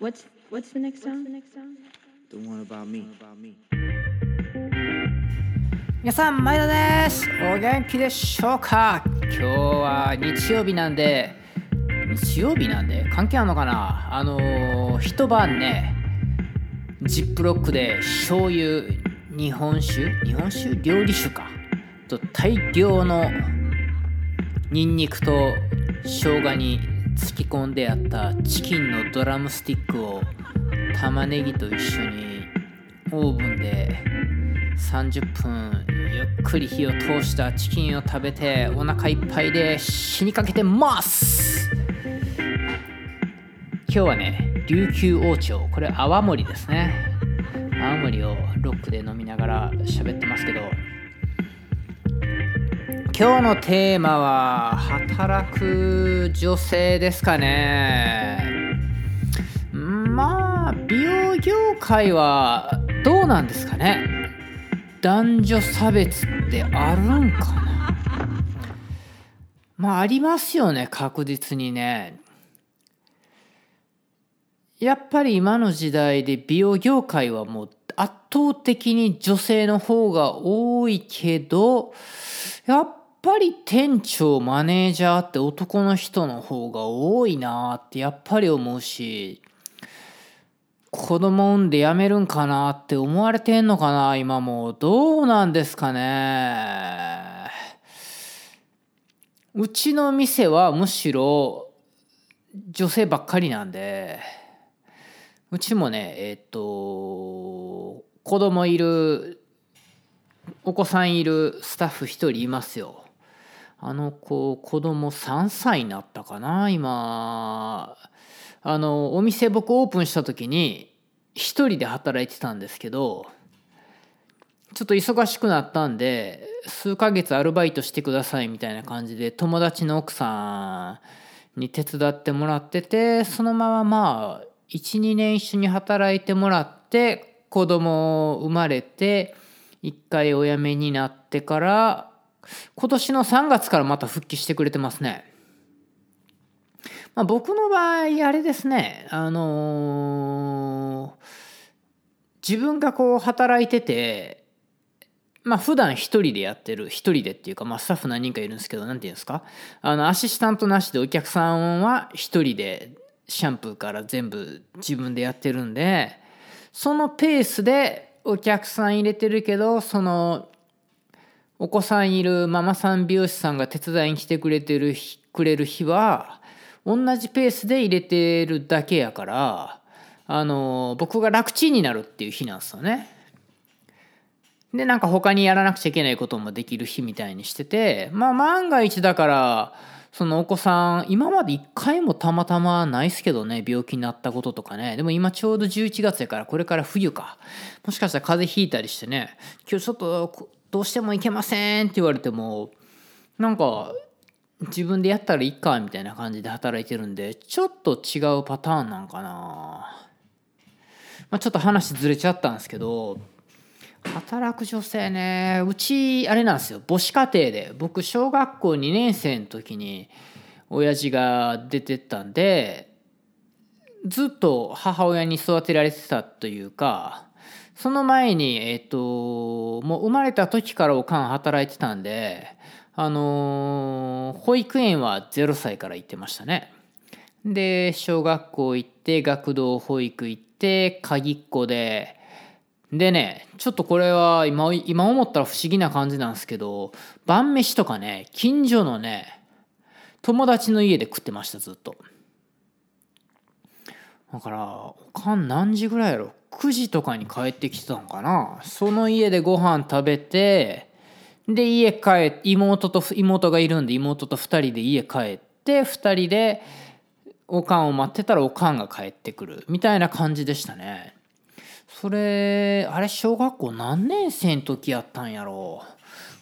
What's what's the next song? The one about me. 皆さん、前田です。お元気でしょうか？今日は日曜日なんで、日曜日なんで関係あるのかな？あのー一晩ね、ジップロックで醤油、日本酒、日本酒？料理酒か。と大量のニンニクと生姜に突き込んであったチキンのドラムスティックを玉ねぎと一緒にオーブンで30分ゆっくり火を通したチキンを食べてお腹いっぱいで死にかけてます。今日はね琉球王朝これ泡盛ですね。泡盛をロックで飲みながら喋ってますけど今日のテーマは働く女性ですかね。まあ美容業界はどうなんですかね。男女差別ってあるんかな。まあありますよね確実にね。やっぱり今の時代で美容業界はもう圧倒的に女性の方が多いけどやっぱり店長マネージャーって男の人の方が多いなってやっぱり思うし子供産んで辞めるんかなって思われてんのかな今もうどうなんですかね。うちの店はむしろ女性ばっかりなんでうちもねえっと子供いるお子さんいるスタッフ一人いますよ。あの子子供3歳になったかな今。あのお店僕オープンした時に一人で働いてたんですけどちょっと忙しくなったんで数ヶ月アルバイトしてくださいみたいな感じで友達の奥さんに手伝ってもらっててそのまままあ12年一緒に働いてもらって子供生まれて一回お辞めになってから今年の3月からまた復帰してくれてますね。まあ、僕の場合あれですねあのー自分がこう働いててまあ普段一人でやってる一人でっていうかまあスタッフ何人かいるんですけど何て言うんですかあのアシスタントなしでお客さんは一人でシャンプーから全部自分でやってるんでそのペースでお客さん入れてるけどそのお子さんいるママさん美容師さんが手伝いに来てくれてるくれる日は同じペースで入れてるだけやからあの僕が楽ちんになるっていう日なんですよね。でなんか他にやらなくちゃいけないこともできる日みたいにしててまあ万が一だからそのお子さん今まで一回もたまたまないっすけどね病気になったこととかね。でも今ちょうど11月やからこれから冬か。もしかしたら風邪ひいたりしてね。今日ちょっとどうしてもいけませんって言われてもなんか自分でやったらいいかみたいな感じで働いてるんでちょっと違うパターンなんかな。まあ、ちょっと話ずれちゃったんですけど働く女性ねうちあれなんですよ母子家庭で。僕小学校2年生の時に親父が出てったんでずっと母親に育てられてたというかその前にえっ、ともう生まれた時からおかん働いてたんであの保育園は0歳から行ってましたね。で小学校行って学童保育行って鍵っ子で。でねちょっとこれは今今思ったら不思議な感じなんですけど晩飯とかね近所のね友達の家で食ってましたずっと。だからおかん何時ぐらいやろ？9時とかに帰ってきてたのかな？その家でご飯食べてで家帰っ妹と妹がいるんで妹と2人で家帰って2人でおかんを待ってたらおかんが帰ってくる。みたいな感じでしたね。それあれ小学校何年生の時やったんやろ？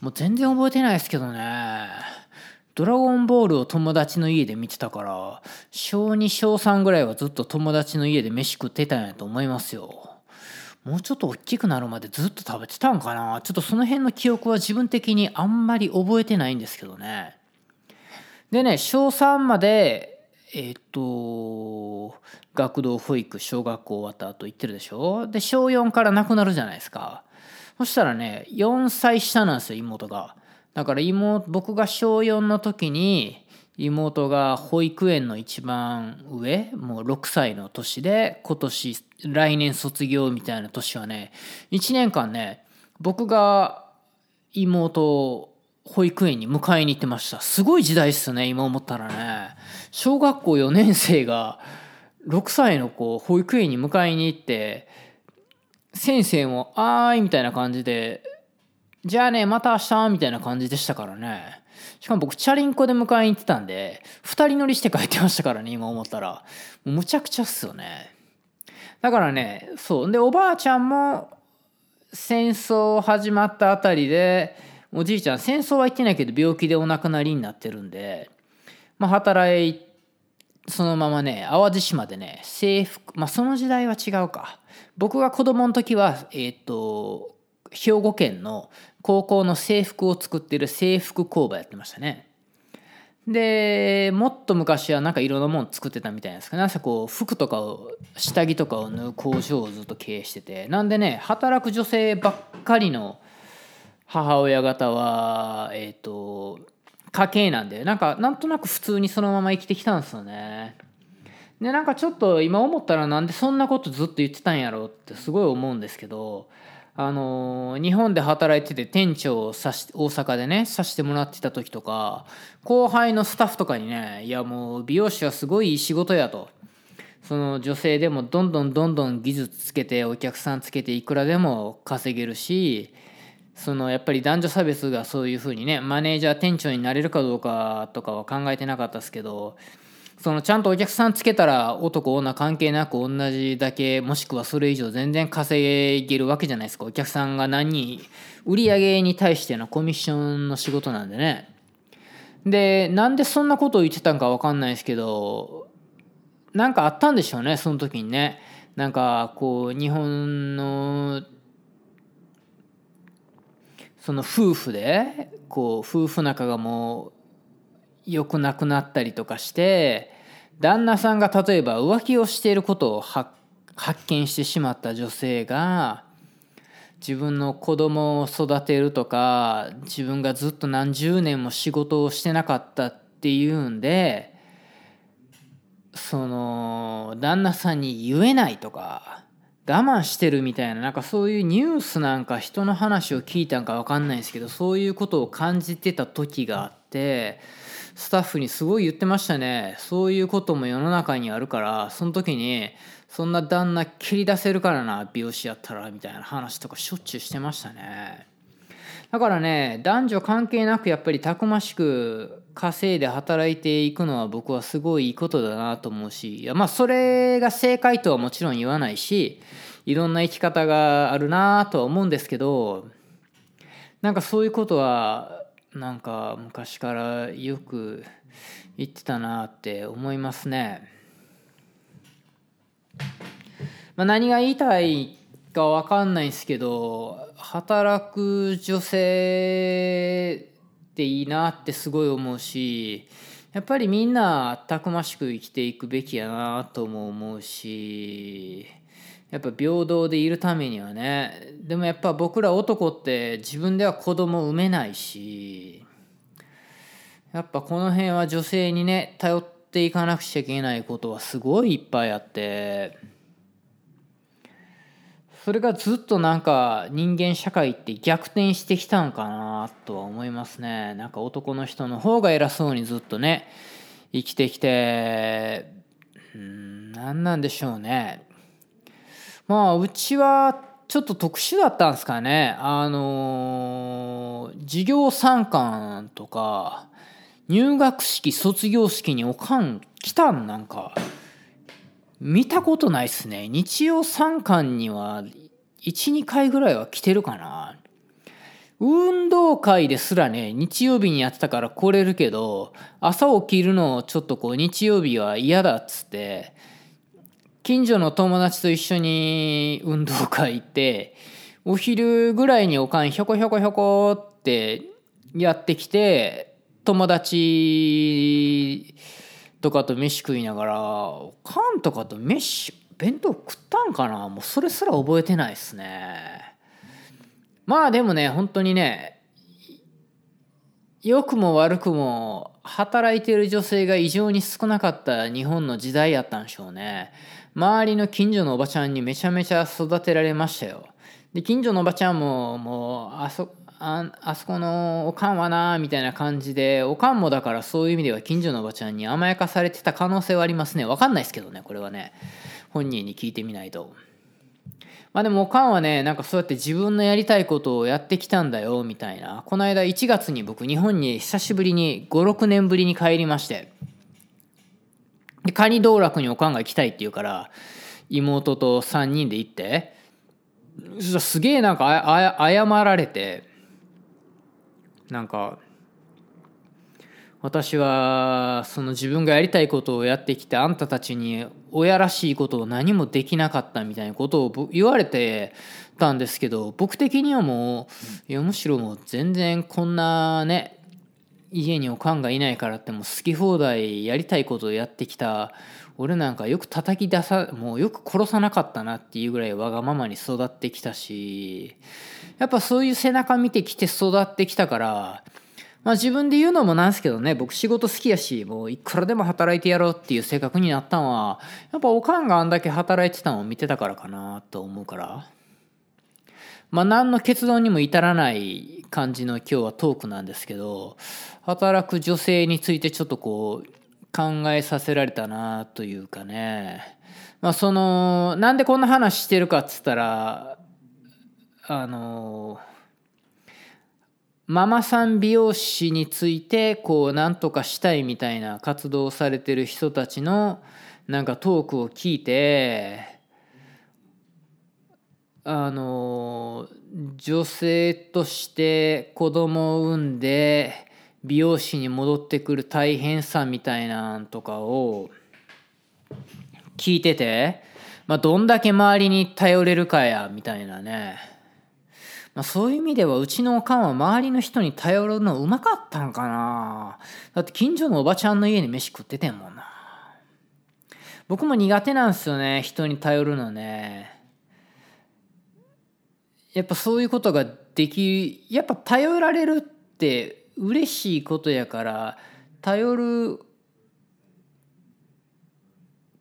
もう全然覚えてないですけどね。ドラゴンボールを友達の家で見てたから小2小3ぐらいはずっと友達の家で飯食ってたんやと思いますよ。もうちょっと大きくなるまでずっと食べてたんかな。ちょっとその辺の記憶は自分的にあんまり覚えてないんですけどね。でね小3までえっ、と学童保育小学校終わった後行ってるでしょ？で小4から亡くなるじゃないですか。そしたらね4歳下なんですよ妹が。だから妹僕が小4の時に妹が保育園の一番上もう6歳の年で今年来年卒業みたいな年はね1年間ね僕が妹を保育園に迎えに行ってました。すごい時代っすね今思ったらね。小学校4年生が6歳の子を保育園に迎えに行って先生も「あーい」みたいな感じで「じゃあねまた明日」みたいな感じでしたからね。しかも僕チャリンコで迎えに行ってたんで2人乗りして帰ってましたからね今思ったら。むちゃくちゃっすよね。だからねそう。でおばあちゃんも戦争始まったあたりでおじいちゃん戦争は行ってないけど病気でお亡くなりになってるんで、まあ、働いそのままね淡路島でね制服まあその時代は違うか。僕が子供の時はえっ、と兵庫県の高校の制服を作ってる制服工場やってましたね。でもっと昔はなんかいろんなもの作ってたみたいなんですけどなんかこう服とかを下着とかを縫う工場をずっと経営してて。なんでね働く女性ばっかりの母親方はえっ、と家系なんでなんかなんとなく普通にそのまま生きてきたんですよね。でなんかちょっと今思ったらなんでそんなことずっと言ってたんやろうってすごい思うんですけどあの日本で働いてて店長をさし大阪でねさしてもらってた時とか後輩のスタッフとかにねいやもう美容師はすごいいい仕事やと。その女性でもどんどんどんどん技術つけてお客さんつけていくらでも稼げるしそのやっぱり男女差別がそういうふうにねマネージャー店長になれるかどうかとかは考えてなかったですけどそのちゃんとお客さんつけたら男女関係なく同じだけもしくはそれ以上全然稼げるわけじゃないですか。お客さんが何人売り上げに対してのコミッションの仕事なんでね。でなんでそんなことを言ってたんか分かんないですけどなんかあったんでしょうねその時にね。なんかこう日本のその夫婦でこう夫婦仲がもう良くなくなったりとかして旦那さんが例えば浮気をしていることを発見してしまった女性が自分の子供を育てるとか自分がずっと何十年も仕事をしてなかったっていうんでその旦那さんに言えないとか我慢してるみたいななんかそういうニュースなんか人の話を聞いたんか分かんないですけどそういうことを感じてた時があってスタッフにすごい言ってましたね。そういうことも世の中にあるからその時にそんな旦那切り出せるからな美容師やったらみたいな話とかしょっちゅうしてましたね。だからね男女関係なくやっぱりたくましく稼いで働いていくのは僕はすごいいいことだなと思うしいやまあそれが正解とはもちろん言わないしいろんな生き方があるなとは思うんですけどなんかそういうことはなんか昔からよく言ってたなって思いますね。まあ、何が言いたいか分かんないですけど働く女性っていいなってすごい思うしやっぱりみんなたくましく生きていくべきやなとも思うしやっぱ平等でいるためにはねでもやっぱ僕ら男って自分では子供産めないしやっぱこの辺は女性にね頼っていかなくちゃいけないことはすごいいっぱいあってそれがずっとなんか人間社会って逆転してきたんかなとは思いますね。なんか男の人の方が偉そうにずっとね生きてきてうん何なんでしょうね。まあうちはちょっと特殊だったんですかね。あの授業参観とか入学式卒業式におかん来たんなんか見たことないっすね。日曜参観には12回ぐらいは来てるかな。運動会ですらね日曜日にやってたから来れるけど朝起きるのちょっとこう日曜日は嫌だっつって近所の友達と一緒に運動会行ってお昼ぐらいにおかんひょこひょこひょこってやってきて友達とかと飯食いながらおかんとかと飯弁当食ったんかな？もうそれすら覚えてないっすね。まあでもね本当にね良くも悪くも働いてる女性が異常に少なかった日本の時代やったんでしょうね。周りの近所のおばちゃんにめちゃめちゃ育てられましたよ。で近所のおばちゃんももうあそああそこのおかんはなみたいな感じでおかんもだからそういう意味では近所のおばちゃんに甘やかされてた可能性はありますね。分かんないですけどねこれはね。本人に聞いてみないと。まあでもおかんはねなんかそうやって自分のやりたいことをやってきたんだよみたいな。この間1月に僕日本に久しぶりに56年ぶりに帰りまして。でカニ道楽におかんが行きたいって言うから妹と3人で行って。そしたらすげえなんかああ謝られて。なんか私はその自分がやりたいことをやってきてあんたたちに親らしいことを何もできなかったみたいなことを言われてたんですけど僕的にはもういやむしろもう全然こんなね家におかんがいないからってもう好き放題やりたいことをやってきた。俺なんかよく叩き出さもうよく殺さなかったなっていうぐらいわがままに育ってきたしやっぱそういう背中見てきて育ってきたからまあ自分で言うのもなんですけどね僕仕事好きやしもういくらでも働いてやろうっていう性格になったのはやっぱおかんがあんだけ働いてたのを見てたからかなと思うから。まあ何の結論にも至らない感じの今日はトークなんですけど働く女性についてちょっとこう考えさせられたなというかね。まあそのなんでこんな話してるかっつったらあのママさん美容師についてこうなんとかしたいみたいな活動されてる人たちのなんかトークを聞いてあの女性として子供を産んで美容師に戻ってくる大変さみたいなんとかを聞いてて、まあ、どんだけ周りに頼れるかやみたいなね、まあ、そういう意味ではうちのおかんは周りの人に頼るのうまかったんかな。だって近所のおばちゃんの家に飯食っててんもんな。僕も苦手なんですよね人に頼るのね。やっぱそういうことができやっぱ頼られるって嬉しいことやから頼る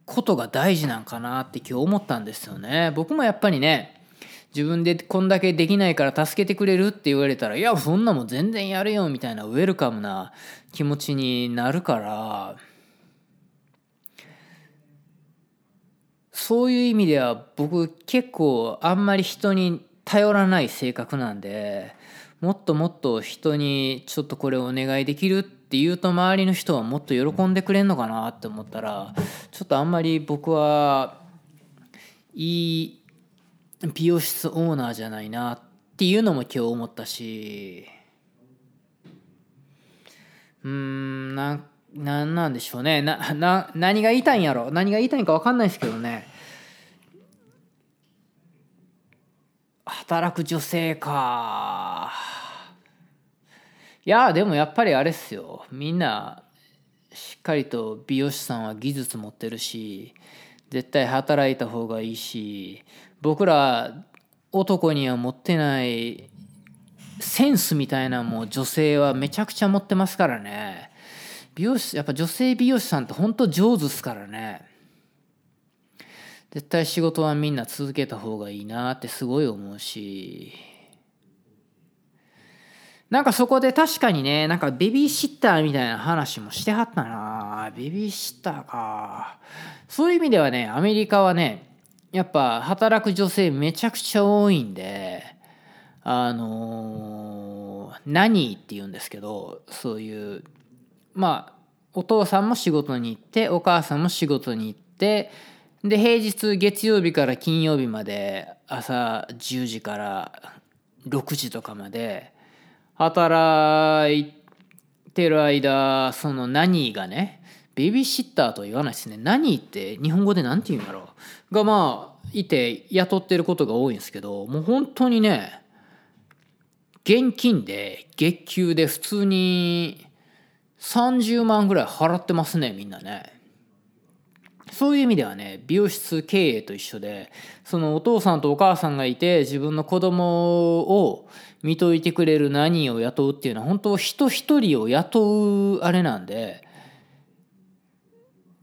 ことが大事なんかなって今日思ったんですよね。僕もやっぱりね自分でこんだけできないから助けてくれるって言われたらいやそんなもん全然やるよみたいなウェルカムな気持ちになるからそういう意味では僕結構あんまり人に頼らない性格なんでもっともっと人にちょっとこれお願いできるって言うと周りの人はもっと喜んでくれんのかなって思ったらちょっとあんまり僕はいい美容室オーナーじゃないなっていうのも今日思ったしうんななんなんでしょうね。なな何が言いたいんやろ。何が言いたいんか分かんないですけどね。働く女性か。いやでもやっぱりあれっすよ。みんなしっかりと美容師さんは技術持ってるし絶対働いた方がいいし僕ら男には持ってないセンスみたいなもう女性はめちゃくちゃ持ってますからね。美容師やっぱ女性美容師さんってほんと上手っすからね。絶対仕事はみんな続けた方がいいなってすごい思うし。なんかそこで確かにねなんかベビーシッターみたいな話もしてはったな。ベビーシッターか。そういう意味ではねアメリカはねやっぱ働く女性めちゃくちゃ多いんであの何って言うんですけどそういうまあお父さんも仕事に行ってお母さんも仕事に行ってで平日月曜日から金曜日まで朝10時から6時とかまで働いてる間その何がねベビーシッターとは言わないですね何って日本語で何て言うんだろうがまあいて雇ってることが多いんですけどもう本当にね現金で月給で普通に30万ぐらい払ってますねみんなね。そういう意味ではね美容室経営と一緒でそのお父さんとお母さんがいて自分の子供を見といてくれる何を雇うっていうのは本当人一人を雇うあれなんで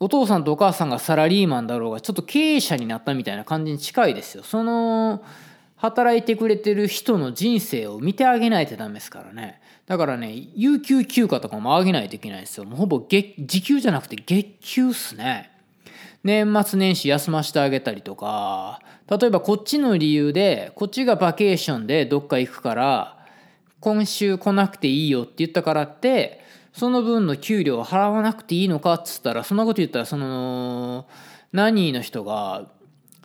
お父さんとお母さんがサラリーマンだろうがちょっと経営者になったみたいな感じに近いですよ。その働いてくれてる人の人生を見てあげないとダメですからね。だからね有給休暇とかもあげないといけないですよ。もうほぼ月時給じゃなくて月給っすね。年末年始休ませてあげたりとか例えばこっちの理由でこっちがバケーションでどっか行くから今週来なくていいよって言ったからってその分の給料を払わなくていいのかっつったらそんなこと言ったらその何の人が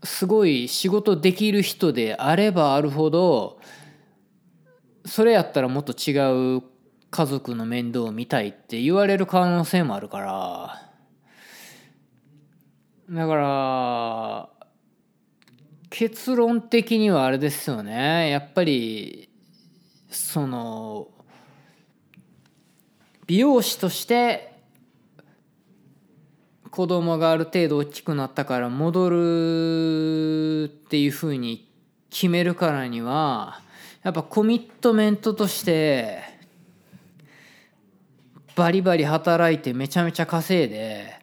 すごい仕事できる人であればあるほどそれやったらもっと違う家族の面倒を見たいって言われる可能性もあるから。だから結論的にはあれですよね。やっぱりその美容師として子供がある程度大きくなったから戻るっていうふうに決めるからにはやっぱコミットメントとしてバリバリ働いてめちゃめちゃ稼いで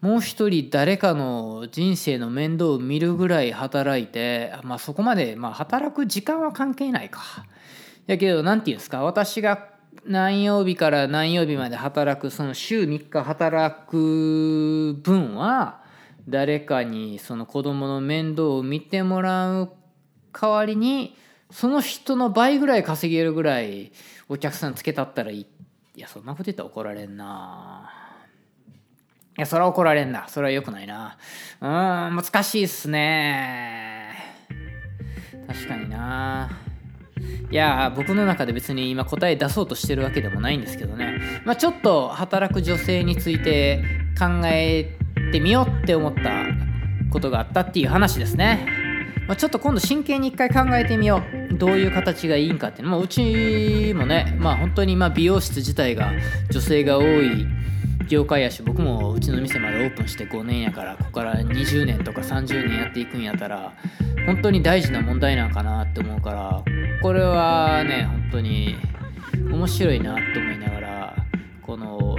もう一人誰かの人生の面倒を見るぐらい働いてまあそこまでまあ働く時間は関係ないか。やけど何て言うんですか私が何曜日から何曜日まで働くその週3日働く分は誰かにその子供の面倒を見てもらう代わりにその人の倍ぐらい稼げるぐらいお客さんつけたったらいい。いやそんなこと言ったら怒られんな。いやそれは怒られんなそれはよくな。いなうん難しいっすね。確かにな。いや僕の中で別に今答え出そうとしてるわけでもないんですけどね、まあ、ちょっと働く女性について考えてみようって思ったことがあったっていう話ですね、まあ、ちょっと今度真剣に一回考えてみよう。どういう形がいいんかっていう。のもうちもねまあ本当にま美容室自体が女性が多い業界やし僕もうちの店までオープンして5年やからここから20年とか30年やっていくんやったら本当に大事な問題なんかなって思うからこれはね本当に面白いなって思いながらこの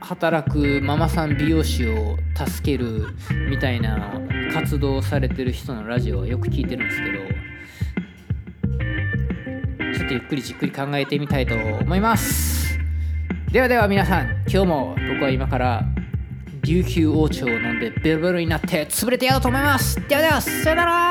働くママさん美容師を助けるみたいな活動されてる人のラジオをよく聞いてるんですけどちょっとゆっくりじっくり考えてみたいと思います。ではでは皆さん今日も僕は今から琉球王朝を飲んでベロベロになって潰れてやろうと思います。ではではさよなら